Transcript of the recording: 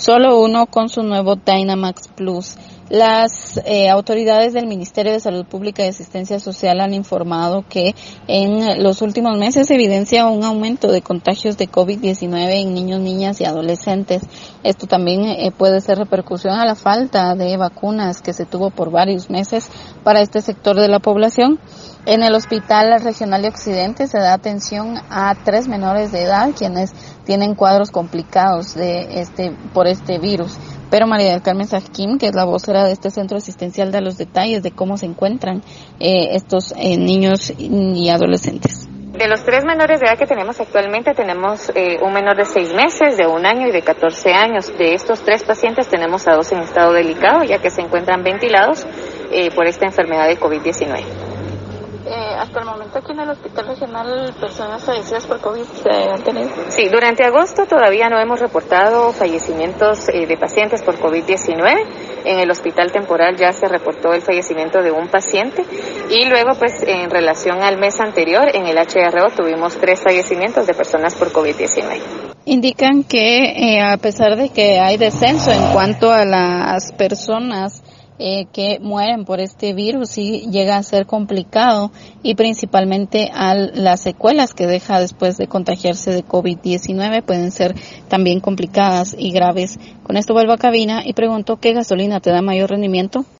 solo uno con su nuevo Dynamax Plus. Las eh, autoridades del Ministerio de Salud Pública y Asistencia Social han informado que en los últimos meses se evidencia un aumento de contagios de COVID-19 en niños, niñas y adolescentes. Esto también eh, puede ser repercusión a la falta de vacunas que se tuvo por varios meses para este sector de la población. En el Hospital Regional de Occidente se da atención a tres menores de edad quienes tienen cuadros complicados de este por este virus. Pero María del Carmen Sajkim, que es la vocera de este centro asistencial, da los detalles de cómo se encuentran eh, estos eh, niños y adolescentes. De los tres menores de edad que tenemos actualmente, tenemos eh, un menor de seis meses, de un año y de 14 años. De estos tres pacientes tenemos a dos en estado delicado, ya que se encuentran ventilados por esta enfermedad de COVID-19. Eh, hasta el momento aquí en el Hospital Regional personas fallecidas por COVID se han tenido? Sí, durante agosto todavía no hemos reportado fallecimientos eh, de pacientes por COVID-19. En el hospital temporal ya se reportó el fallecimiento de un paciente y luego pues en relación al mes anterior en el HRO tuvimos tres fallecimientos de personas por COVID-19. Indican que eh, a pesar de que hay descenso en cuanto a las personas eh, que mueren por este virus y llega a ser complicado y principalmente a las secuelas que deja después de contagiarse de COVID-19 pueden ser también complicadas y graves. Con esto vuelvo a cabina y pregunto qué gasolina te da mayor rendimiento.